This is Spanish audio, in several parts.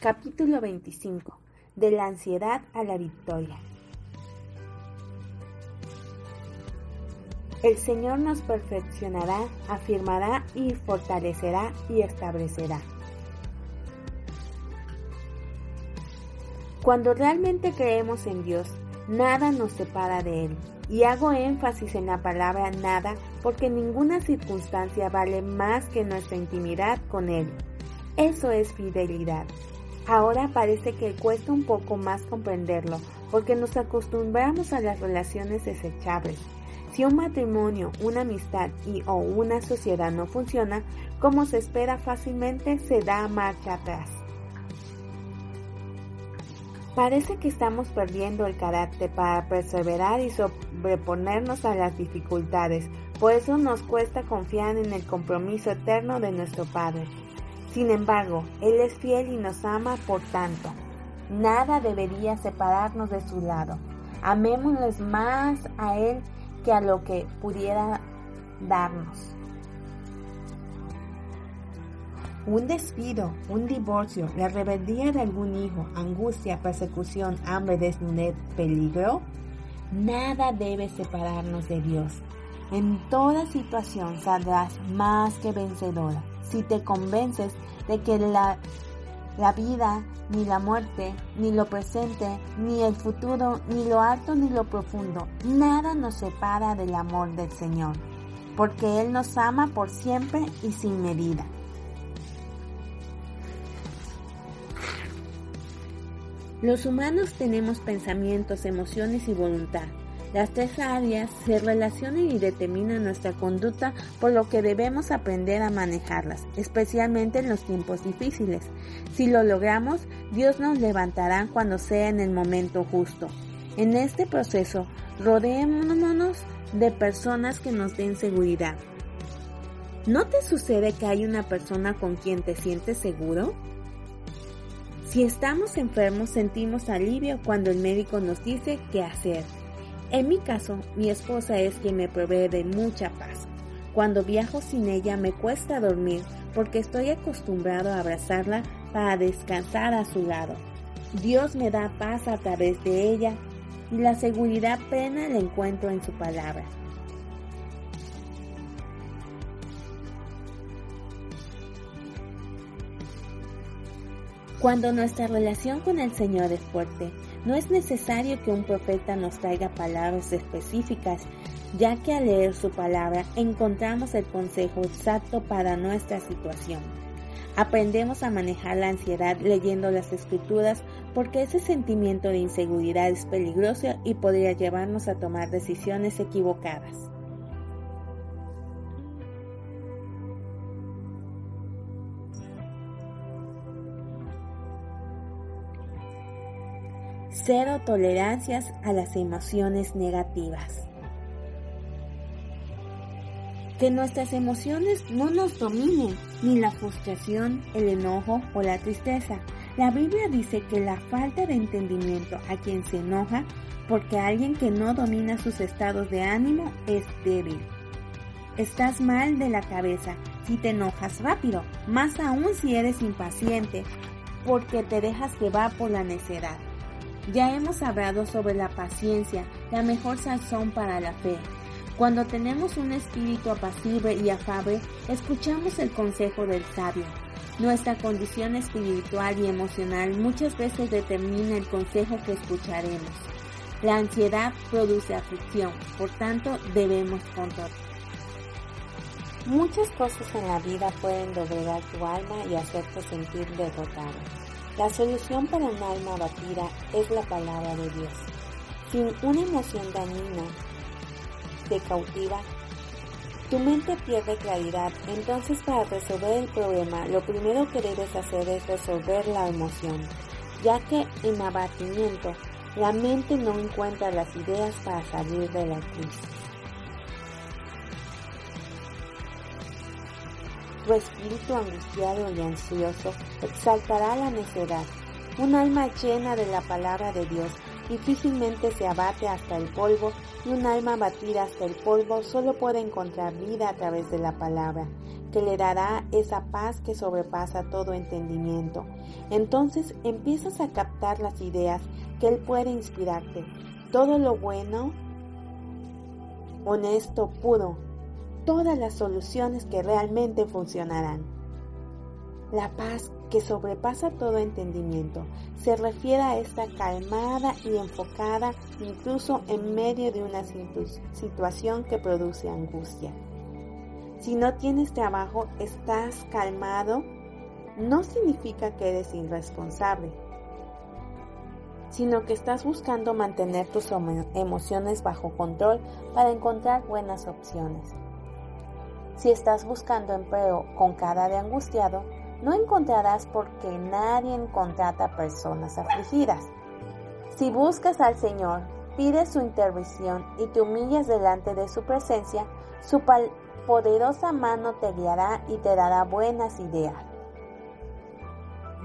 Capítulo 25. De la ansiedad a la victoria. El Señor nos perfeccionará, afirmará y fortalecerá y establecerá. Cuando realmente creemos en Dios, nada nos separa de Él. Y hago énfasis en la palabra nada porque ninguna circunstancia vale más que nuestra intimidad con Él. Eso es fidelidad. Ahora parece que cuesta un poco más comprenderlo porque nos acostumbramos a las relaciones desechables. Si un matrimonio, una amistad y o una sociedad no funciona, como se espera fácilmente, se da marcha atrás. Parece que estamos perdiendo el carácter para perseverar y sobreponernos a las dificultades, por eso nos cuesta confiar en el compromiso eterno de nuestro Padre. Sin embargo, Él es fiel y nos ama por tanto. Nada debería separarnos de su lado. Amémosles más a Él que a lo que pudiera darnos. Un despido, un divorcio, la rebeldía de algún hijo, angustia, persecución, hambre, desnudez, peligro, nada debe separarnos de Dios. En toda situación saldrás más que vencedora si te convences de que la, la vida, ni la muerte, ni lo presente, ni el futuro, ni lo alto, ni lo profundo, nada nos separa del amor del Señor, porque Él nos ama por siempre y sin medida. Los humanos tenemos pensamientos, emociones y voluntad. Las tres áreas se relacionan y determinan nuestra conducta, por lo que debemos aprender a manejarlas, especialmente en los tiempos difíciles. Si lo logramos, Dios nos levantará cuando sea en el momento justo. En este proceso, rodeémonos de personas que nos den seguridad. ¿No te sucede que hay una persona con quien te sientes seguro? Si estamos enfermos sentimos alivio cuando el médico nos dice qué hacer. En mi caso, mi esposa es quien me provee de mucha paz. Cuando viajo sin ella me cuesta dormir porque estoy acostumbrado a abrazarla para descansar a su lado. Dios me da paz a través de ella y la seguridad plena la encuentro en su palabra. Cuando nuestra relación con el Señor es fuerte, no es necesario que un profeta nos traiga palabras específicas, ya que al leer su palabra encontramos el consejo exacto para nuestra situación. Aprendemos a manejar la ansiedad leyendo las escrituras porque ese sentimiento de inseguridad es peligroso y podría llevarnos a tomar decisiones equivocadas. Cero tolerancias a las emociones negativas. Que nuestras emociones no nos dominen, ni la frustración, el enojo o la tristeza. La Biblia dice que la falta de entendimiento a quien se enoja, porque alguien que no domina sus estados de ánimo es débil. Estás mal de la cabeza si te enojas rápido, más aún si eres impaciente, porque te dejas llevar por la necedad. Ya hemos hablado sobre la paciencia, la mejor sazón para la fe. Cuando tenemos un espíritu apacible y afable, escuchamos el consejo del sabio. Nuestra condición espiritual y emocional muchas veces determina el consejo que escucharemos. La ansiedad produce aflicción, por tanto debemos controlar. Muchas cosas en la vida pueden doblegar tu alma y hacerte sentir derrotado. La solución para un alma abatida es la palabra de Dios. Sin una emoción dañina te cautiva, tu mente pierde claridad. Entonces para resolver el problema, lo primero que debes hacer es resolver la emoción, ya que en abatimiento la mente no encuentra las ideas para salir de la crisis. Tu espíritu angustiado y ansioso exaltará la necedad. Un alma llena de la palabra de Dios difícilmente se abate hasta el polvo y un alma abatida hasta el polvo solo puede encontrar vida a través de la palabra. que le dará esa paz que sobrepasa todo entendimiento. Entonces empiezas a captar las ideas que Él puede inspirarte. Todo lo bueno, honesto, puro. Todas las soluciones que realmente funcionarán. La paz que sobrepasa todo entendimiento se refiere a esta calmada y enfocada incluso en medio de una situación que produce angustia. Si no tienes trabajo, estás calmado, no significa que eres irresponsable, sino que estás buscando mantener tus emociones bajo control para encontrar buenas opciones. Si estás buscando empleo con cara de angustiado, no encontrarás porque nadie contrata personas afligidas. Si buscas al Señor, pides su intervención y te humillas delante de su presencia, su, poderosa mano te guiará y te dará buenas ideas.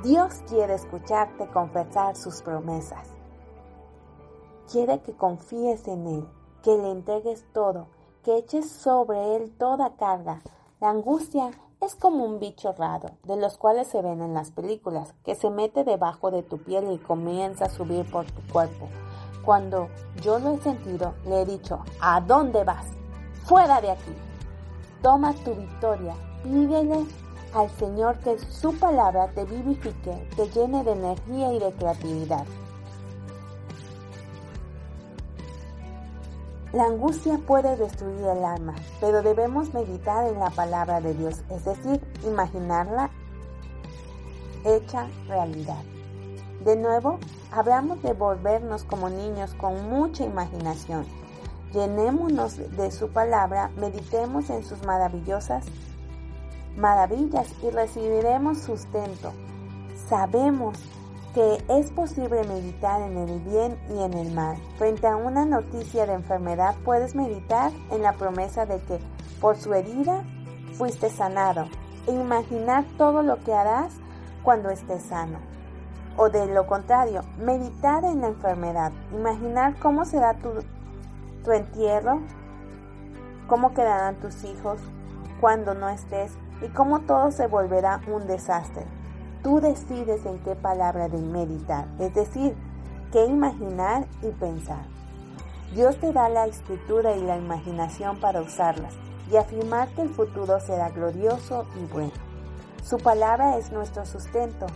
Dios quiere escucharte confesar sus promesas. Quiere que confíes en Él, que le entregues todo, que eches sobre Él toda carga. La angustia es como un bicho raro, de los cuales se ven en las películas, que se mete debajo de tu piel y comienza a subir por tu cuerpo. Cuando yo lo he sentido, le he dicho, ¿a dónde vas? Fuera de aquí. Toma tu victoria, pídele al Señor que su palabra te vivifique, te llene de energía y de creatividad. La angustia puede destruir el alma, pero debemos meditar en la palabra de Dios, es decir, imaginarla hecha realidad. De nuevo, hablamos de volvernos como niños con mucha imaginación Llenémonos de su palabra, meditemos en sus maravillosas maravillas y recibiremos sustento. Sabemos que es posible meditar en el bien y en el mal. Frente a una noticia de enfermedad puedes meditar en la promesa de que por su herida fuiste sanado e imaginar todo lo que harás cuando estés sano. O de lo contrario, meditar en la enfermedad, imaginar cómo será tu tu entierro, cómo quedarán tus hijos cuando no estés y cómo todo se volverá un desastre. Tú decides en qué palabra de meditar, es decir, qué imaginar y pensar. Dios te da la escritura y la imaginación para usarlas y afirmar que el futuro será glorioso y bueno. Su palabra es nuestro sustento,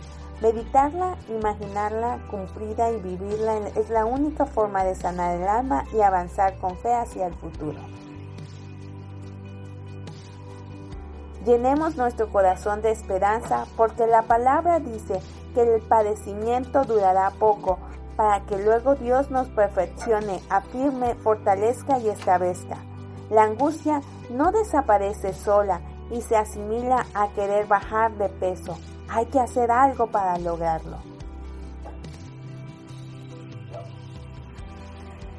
Meditarla, imaginarla cumplida y vivirla es la única forma de sanar el alma y avanzar con fe hacia el futuro. Llenemos nuestro corazón de esperanza porque la palabra dice que el padecimiento durará poco para que luego Dios nos perfeccione, afirme, fortalezca y establezca. La angustia no desaparece sola y se asimila a querer bajar de peso hay que hacer algo para lograrlo.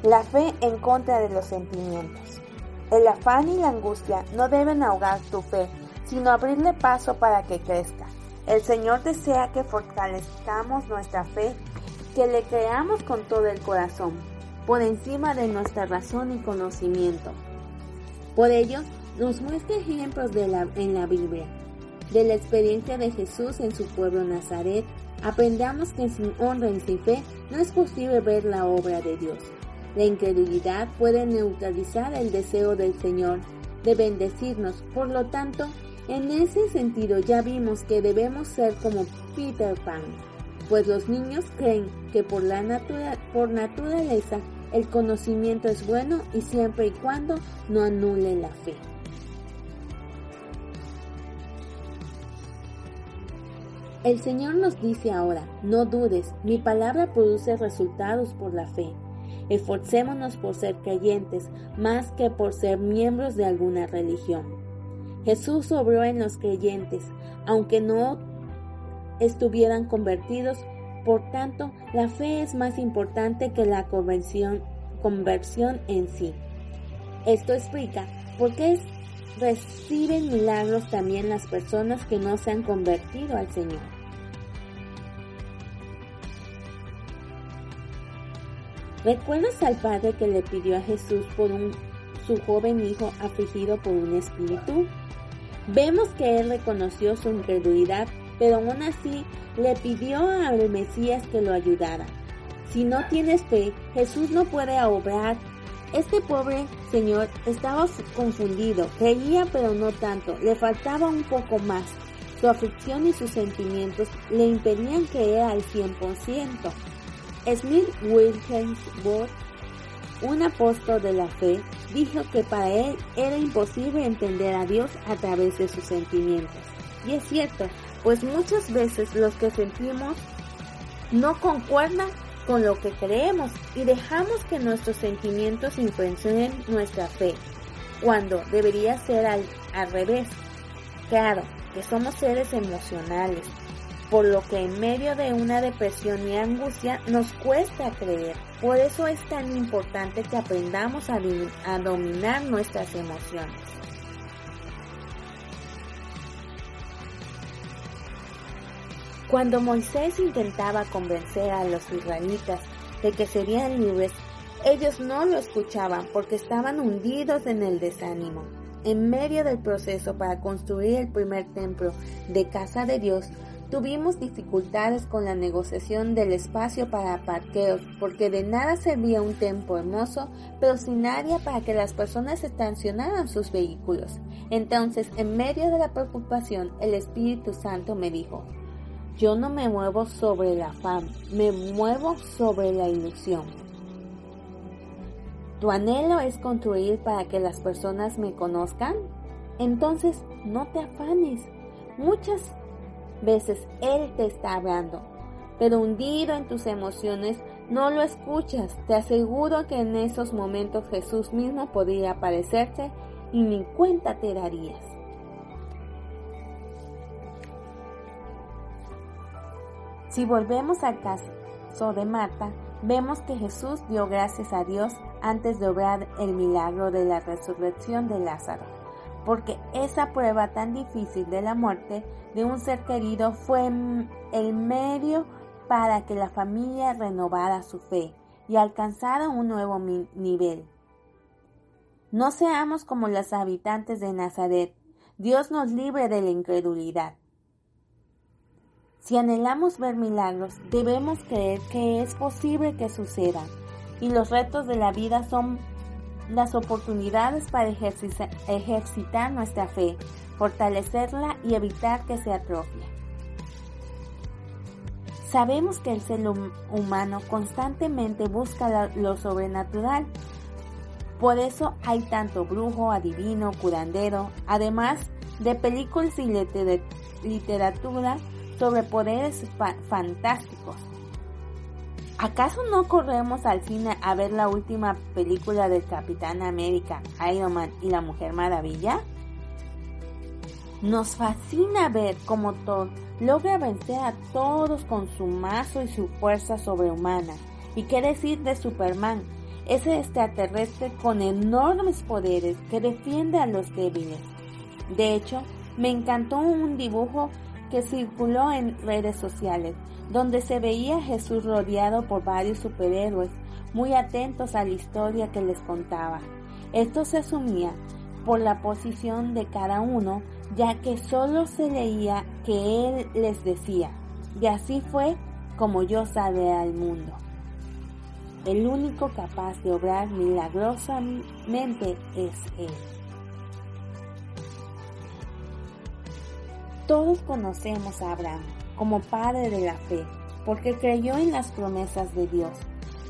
La fe en contra de los sentimientos. El afán y la angustia no deben ahogar tu fe, sino abrirle paso para que crezca. El Señor desea que fortalezcamos nuestra fe, que le creamos con todo el corazón, por encima de nuestra razón y conocimiento. Por ello, nos muestra ejemplos en la Biblia de la experiencia de Jesús en su pueblo Nazaret, aprendamos que sin honra y sin fe no es posible ver la obra de Dios. La incredulidad puede neutralizar el deseo del Señor de bendecirnos. Por lo tanto, en ese sentido ya vimos que debemos ser como Peter Pan, pues los niños creen que por, naturaleza el conocimiento es bueno y siempre y cuando no anule la fe. El Señor nos dice ahora, no dudes, mi palabra produce resultados por la fe. Esforcémonos por ser creyentes más que por ser miembros de alguna religión. Jesús obró en los creyentes, aunque no estuvieran convertidos, por tanto, la fe es más importante que la conversión, en sí. Esto explica por qué reciben milagros también las personas que no se han convertido al Señor. ¿Recuerdas al padre que le pidió a Jesús por su joven hijo afligido por un espíritu? Vemos que él reconoció su incredulidad, pero aún así le pidió al Mesías que lo ayudara. Si no tienes fe, Jesús no puede obrar. Este pobre señor estaba confundido, creía pero no tanto, le faltaba un poco más. Su aflicción y sus sentimientos le impedían creer al 100%. Smith Wilkins un apóstol de la fe, dijo que para él era imposible entender a Dios a través de sus sentimientos. Y es cierto, pues muchas veces los que sentimos no concuerdan con lo que creemos y dejamos que nuestros sentimientos influencien nuestra fe, cuando debería ser al, al revés. Claro, que somos seres emocionales, por lo que en medio de una depresión y angustia nos cuesta creer. Por eso es tan importante que aprendamos a, dominar nuestras emociones. Cuando Moisés intentaba convencer a los israelitas de que serían libres, ellos no lo escuchaban porque estaban hundidos en el desánimo. En medio del proceso para construir el primer templo de casa de Dios, Tuvimos dificultades con la negociación del espacio para parqueos porque de nada servía un templo hermoso pero sin área para que las personas estacionaran sus vehículos. Entonces, en medio de la preocupación, el Espíritu Santo me dijo, yo no me muevo sobre la fama, me muevo sobre la ilusión. ¿Tu anhelo es construir para que las personas me conozcan? Entonces, no te afanes. Muchas veces Él te está hablando, pero hundido en tus emociones no lo escuchas. Te aseguro que en esos momentos Jesús mismo podría aparecerte y ni cuenta te darías. Si volvemos al caso de Marta, vemos que Jesús dio gracias a Dios antes de obrar el milagro de la resurrección de Lázaro porque esa prueba tan difícil de la muerte de un ser querido fue el medio para que la familia renovara su fe y alcanzara un nuevo nivel. No seamos como los habitantes de Nazaret. Dios nos libre de la incredulidad. Si anhelamos ver milagros, debemos creer que es posible que sucedan, y los retos de la vida son las oportunidades para ejercitar nuestra fe, fortalecerla y evitar que se atrofie. Sabemos que el ser humano constantemente busca lo sobrenatural. Por eso hay tanto brujo, adivino, curandero, además de películas y literatura sobre poderes fantásticos. ¿Acaso no corremos al cine a ver la última película del Capitán América, Iron Man y la Mujer Maravilla? Nos fascina ver cómo Thor logra vencer a todos con su mazo y su fuerza sobrehumana. ¿Y qué decir de Superman? Ese extraterrestre con enormes poderes que defiende a los débiles. De hecho, me encantó un dibujo que circuló en redes sociales donde se veía a Jesús rodeado por varios superhéroes, muy atentos a la historia que les contaba. Esto se asumía por la posición de cada uno, ya que solo se leía que Él les decía, y así fue como yo salvé al mundo. El único capaz de obrar milagrosamente es Él. Todos conocemos a Abraham, como padre de la fe, porque creyó en las promesas de Dios.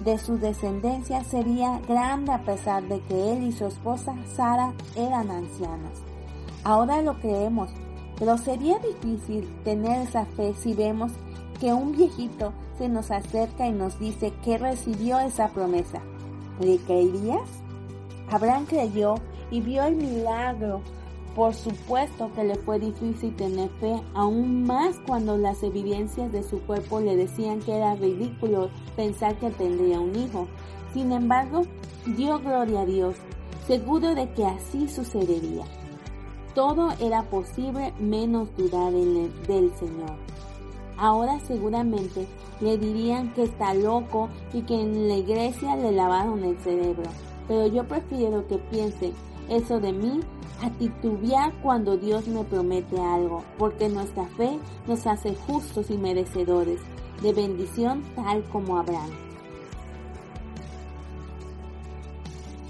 De su descendencia sería grande a pesar de que él y su esposa Sara eran ancianos. Ahora lo creemos, pero sería difícil tener esa fe si vemos que un viejito se nos acerca y nos dice que recibió esa promesa. ¿Le creerías? Abraham creyó y vio el milagro por supuesto que le fue difícil tener fe, aún más cuando las evidencias de su cuerpo le decían que era ridículo pensar que tendría un hijo. Sin embargo, dio gloria a Dios, seguro de que así sucedería. Todo era posible menos dudar en del Señor. Ahora seguramente le dirían que está loco y que en la iglesia le lavaron el cerebro, pero yo prefiero que piense eso de mí a titubear cuando Dios me promete algo, porque nuestra fe nos hace justos y merecedores de bendición tal como Abraham.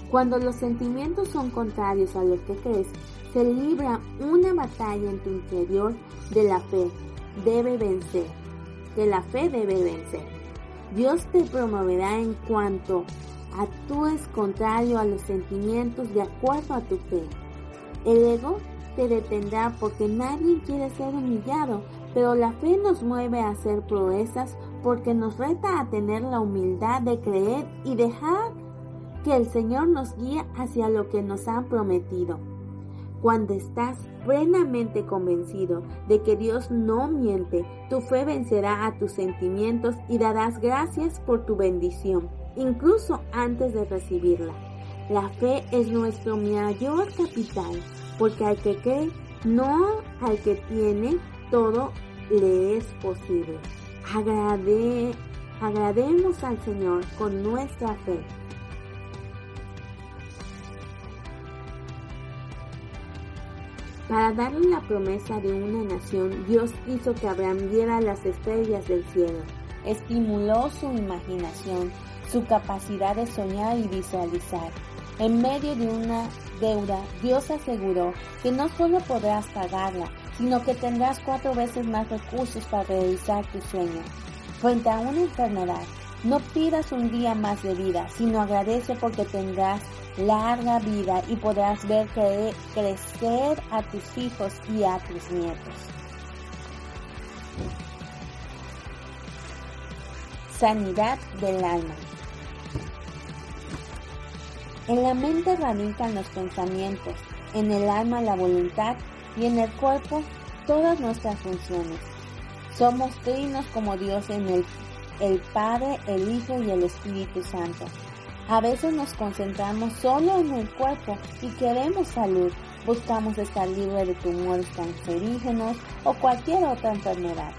Cuando los sentimientos son contrarios a lo que crees, se libra una batalla en tu interior de la fe. Debe vencer. De la fe debe vencer. Dios te promoverá en cuanto actúes contrario a los sentimientos de acuerdo a tu fe. El ego te detendrá porque nadie quiere ser humillado, pero la fe nos mueve a hacer proezas porque nos reta a tener la humildad de creer y dejar que el Señor nos guíe hacia lo que nos han prometido. Cuando estás plenamente convencido de que Dios no miente, tu fe vencerá a tus sentimientos y darás gracias por tu bendición, incluso antes de recibirla. La fe es nuestro mayor capital, porque al que cree, no al que tiene, todo le es posible. Agrade, agrademos al Señor con nuestra fe. Para darle la promesa de una nación, Dios hizo que Abraham las estrellas del cielo. Estimuló su imaginación, su capacidad de soñar y visualizar. En medio de una deuda, Dios aseguró que no solo podrás pagarla, sino que tendrás cuatro veces más recursos para realizar tu sueño. Frente a una enfermedad, no pidas un día más de vida, sino agradece porque tendrás larga vida y podrás ver crecer a tus hijos y a tus nietos. Sanidad del alma. En la mente radican los pensamientos, en el alma la voluntad y en el cuerpo todas nuestras funciones. Somos trinos como Dios en el, el Padre, el Hijo y el Espíritu Santo. A veces nos concentramos solo en el cuerpo y queremos salud. Buscamos estar libres de tumores cancerígenos o cualquier otra enfermedad.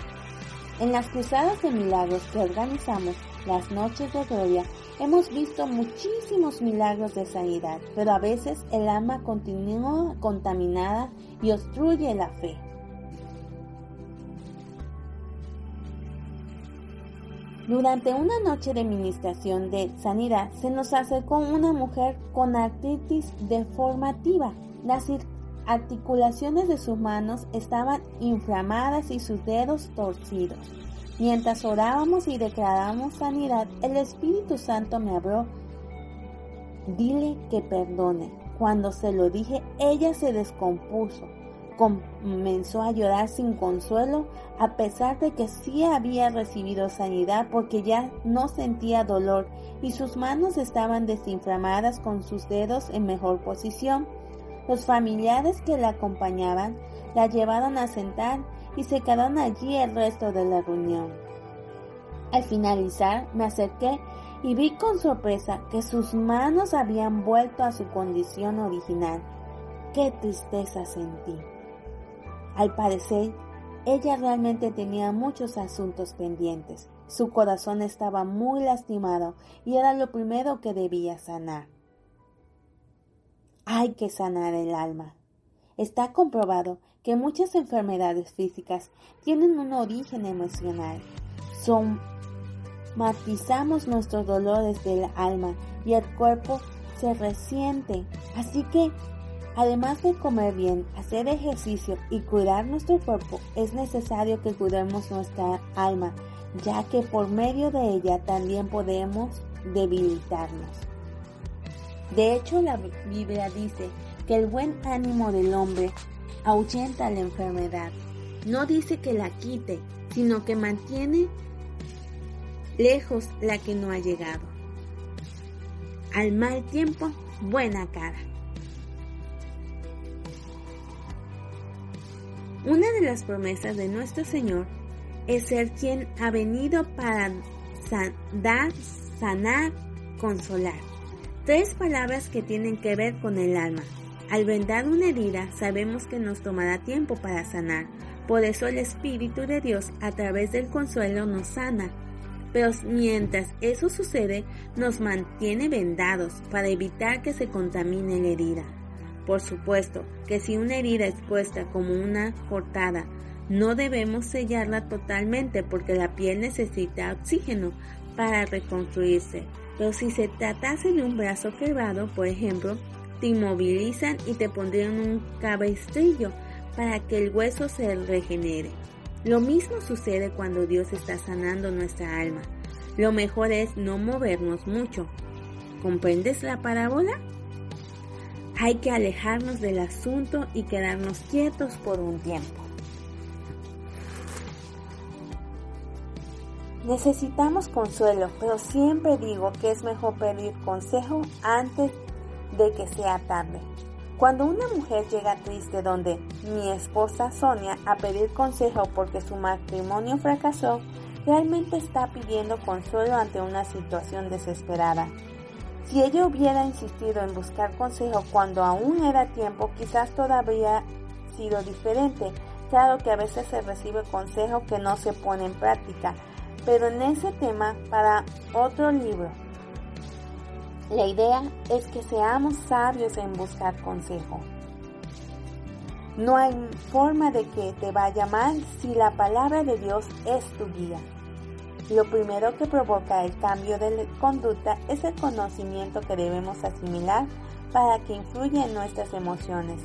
En las cruzadas de milagros que organizamos, las noches de gloria, Hemos visto muchísimos milagros de sanidad, pero a veces el alma continúa contaminada y obstruye la fe. Durante una noche de administración de sanidad se nos acercó una mujer con artritis deformativa. Articulaciones de sus manos estaban inflamadas y sus dedos torcidos. Mientras orábamos y declarábamos sanidad, el Espíritu Santo me habló. Dile que perdone. Cuando se lo dije, ella se descompuso. Comenzó a llorar sin consuelo, a pesar de que sí había recibido sanidad porque ya no sentía dolor y sus manos estaban desinflamadas con sus dedos en mejor posición. Los familiares que la acompañaban la llevaron a sentar y se quedaron allí el resto de la reunión. Al finalizar me acerqué y vi con sorpresa que sus manos habían vuelto a su condición original. ¡Qué tristeza sentí! Al parecer, ella realmente tenía muchos asuntos pendientes. Su corazón estaba muy lastimado y era lo primero que debía sanar. Hay que sanar el alma. Está comprobado que muchas enfermedades físicas tienen un origen emocional. Somatizamos nuestros dolores del alma y el cuerpo se resiente. Así que, además de comer bien, hacer ejercicio y cuidar nuestro cuerpo, es necesario que cuidemos nuestra alma, ya que por medio de ella también podemos debilitarnos. De hecho, la Biblia dice que el buen ánimo del hombre ahuyenta la enfermedad. No dice que la quite, sino que mantiene lejos la que no ha llegado. Al mal tiempo, buena cara. Una de las promesas de nuestro Señor es ser quien ha venido para dar, sanar, consolar. Tres palabras que tienen que ver con el alma, al vendar una herida sabemos que nos tomará tiempo para sanar. Por eso el Espíritu de Dios a través del consuelo nos sana. Pero mientras eso sucede, nos mantiene vendados para evitar que se contamine la herida. Por supuesto que si una herida es puesta como una cortada, no debemos sellarla totalmente porque la piel necesita oxígeno para reconstruirse. Pero si se tratase de un brazo quebrado, por ejemplo, te inmovilizan y te pondrían un cabestrillo para que el hueso se regenere. Lo mismo sucede cuando Dios está sanando nuestra alma. Lo mejor es no movernos mucho. ¿Comprendes la parábola? Hay que alejarnos del asunto y quedarnos quietos por un tiempo. Necesitamos consuelo, pero siempre digo que es mejor pedir consejo antes de que sea tarde. Cuando una mujer llega triste donde mi esposa Sonia a pedir consejo porque su matrimonio fracasó, realmente está pidiendo consuelo ante una situación desesperada. Si ella hubiera insistido en buscar consejo cuando aún era tiempo, quizás todo habría sido diferente. Claro que a veces se recibe consejo que no se pone en práctica, pero en ese tema para otro libro. La idea es que seamos sabios en buscar consejo. No hay forma de que te vaya mal si la palabra de Dios es tu guía. Lo primero que provoca el cambio de conducta es el conocimiento que debemos asimilar para que influya en nuestras emociones.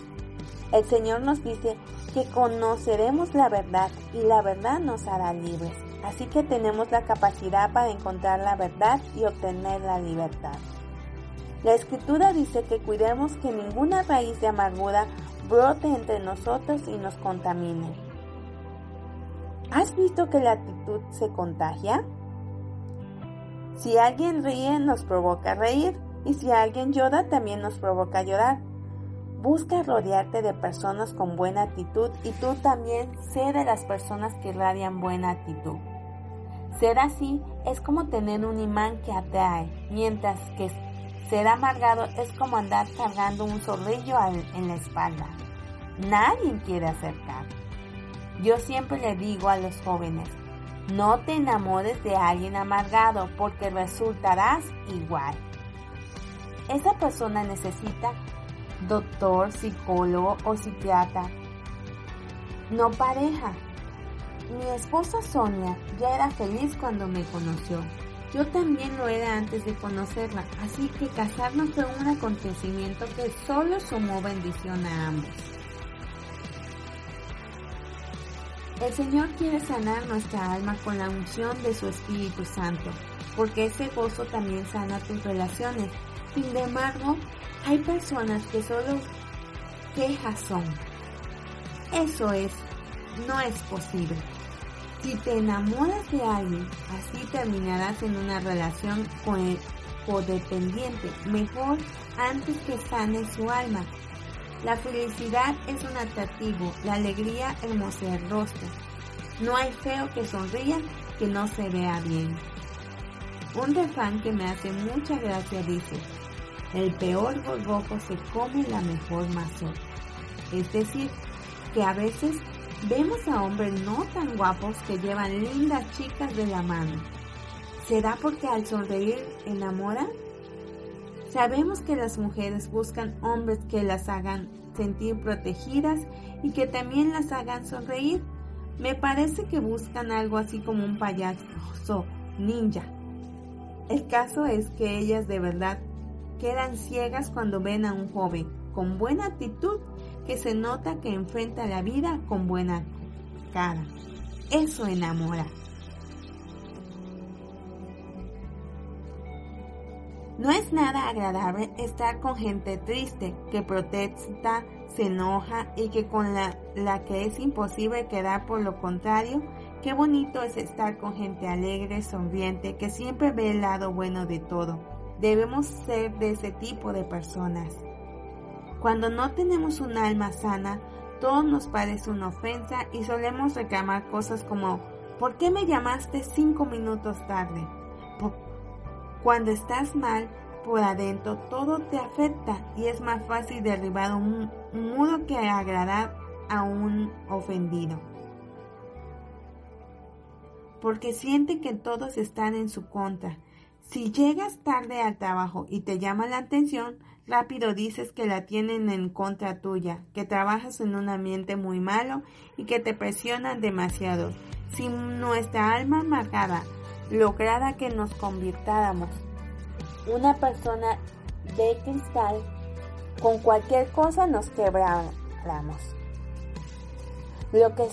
El Señor nos dice que conoceremos la verdad y la verdad nos hará libres. Así que tenemos la capacidad para encontrar la verdad y obtener la libertad. La escritura dice que cuidemos que ninguna raíz de amargura brote entre nosotros y nos contamine. ¿Has visto que la actitud se contagia? Si alguien ríe nos provoca reír y si alguien llora también nos provoca llorar. Busca rodearte de personas con buena actitud y tú también sé de las personas que irradian buena actitud. Ser así es como tener un imán que atrae, mientras que ser amargado es como andar cargando un zorrillo en la espalda. Nadie quiere acercar. Yo siempre le digo a los jóvenes, no te enamores de alguien amargado porque resultarás igual. Esa persona necesita doctor, psicólogo o psiquiatra, no pareja. Mi esposa Sonia ya era feliz cuando me conoció. Yo también lo era antes de conocerla, así que casarnos fue un acontecimiento que solo sumó bendición a ambos. El Señor quiere sanar nuestra alma con la unción de su Espíritu Santo, porque ese gozo también sana tus relaciones. Sin embargo, hay personas que solo quejas son. Eso es, no es posible. Si te enamoras de alguien, así terminarás en una relación con codependiente, mejor antes que sane su alma. La felicidad es un atractivo, la alegría hermosea el rostro. No hay feo que sonría que no se vea bien. Un refrán que me hace mucha gracia dice, el peor gorgojo se come la mejor mazorca. Es decir, que a veces Vemos a hombres no tan guapos que llevan lindas chicas de la mano. ¿Será porque al sonreír enamoran? Sabemos que las mujeres buscan hombres que las hagan sentir protegidas y que también las hagan sonreír. Me parece que buscan algo así como un payaso ninja. El caso es que ellas de verdad quedan ciegas cuando ven a un joven con buena actitud que se nota que enfrenta la vida con buena cara. Eso enamora. No es nada agradable estar con gente triste, que protesta, se enoja y que con la, la, que es imposible quedar por lo contrario. Qué bonito es estar con gente alegre, sonriente, que siempre ve el lado bueno de todo. Debemos ser de ese tipo de personas. Cuando no tenemos un alma sana, todo nos parece una ofensa y solemos reclamar cosas como ¿por qué me llamaste cinco minutos tarde? Cuando estás mal por adentro, todo te afecta y es más fácil derribar un, muro que agradar a un ofendido. Porque siente que todos están en su contra. Si llegas tarde al trabajo y te llama la atención, rápido dices que la tienen en contra tuya, que trabajas en un ambiente muy malo y que te presionan demasiado. Si nuestra alma amargada lograra que nos convirtáramos una persona de cristal, con cualquier cosa nos quebráramos. Lo que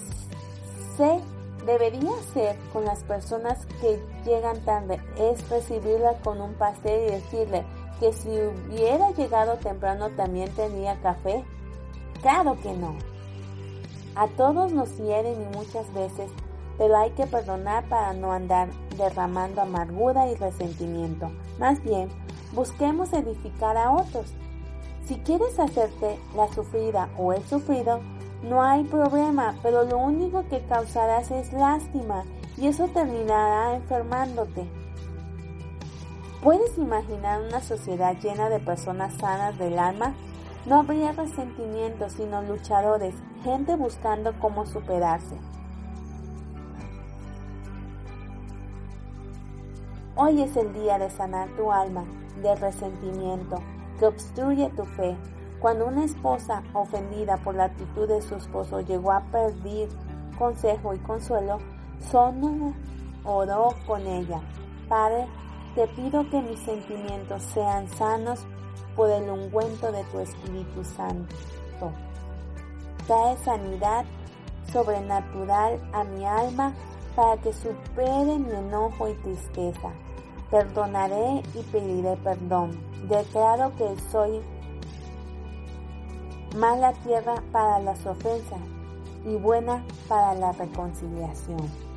se debería hacer con las personas que llegan tarde es recibirlas con un pastel y decirle que si hubiera llegado temprano también tenía café. Claro que no. A todos nos hieren y muchas veces, pero hay que perdonar para no andar derramando amargura y resentimiento. Más bien, busquemos edificar a otros. Si quieres hacerte la sufrida o el sufrido, no hay problema, pero lo único que causarás es lástima y eso terminará enfermándote. ¿Puedes imaginar una sociedad llena de personas sanas del alma? No habría resentimiento, sino luchadores, gente buscando cómo superarse. Hoy es el día de sanar tu alma del resentimiento que obstruye tu fe, cuando una esposa ofendida por la actitud de su esposo llegó a pedir consejo y consuelo, Sono oró con ella. Padre, te pido que mis sentimientos sean sanos por el ungüento de tu Espíritu Santo. Trae sanidad sobrenatural a mi alma para que supere mi enojo y tristeza. Perdonaré y pediré perdón. Declaro que soy mala tierra para las ofensas y buena para la reconciliación.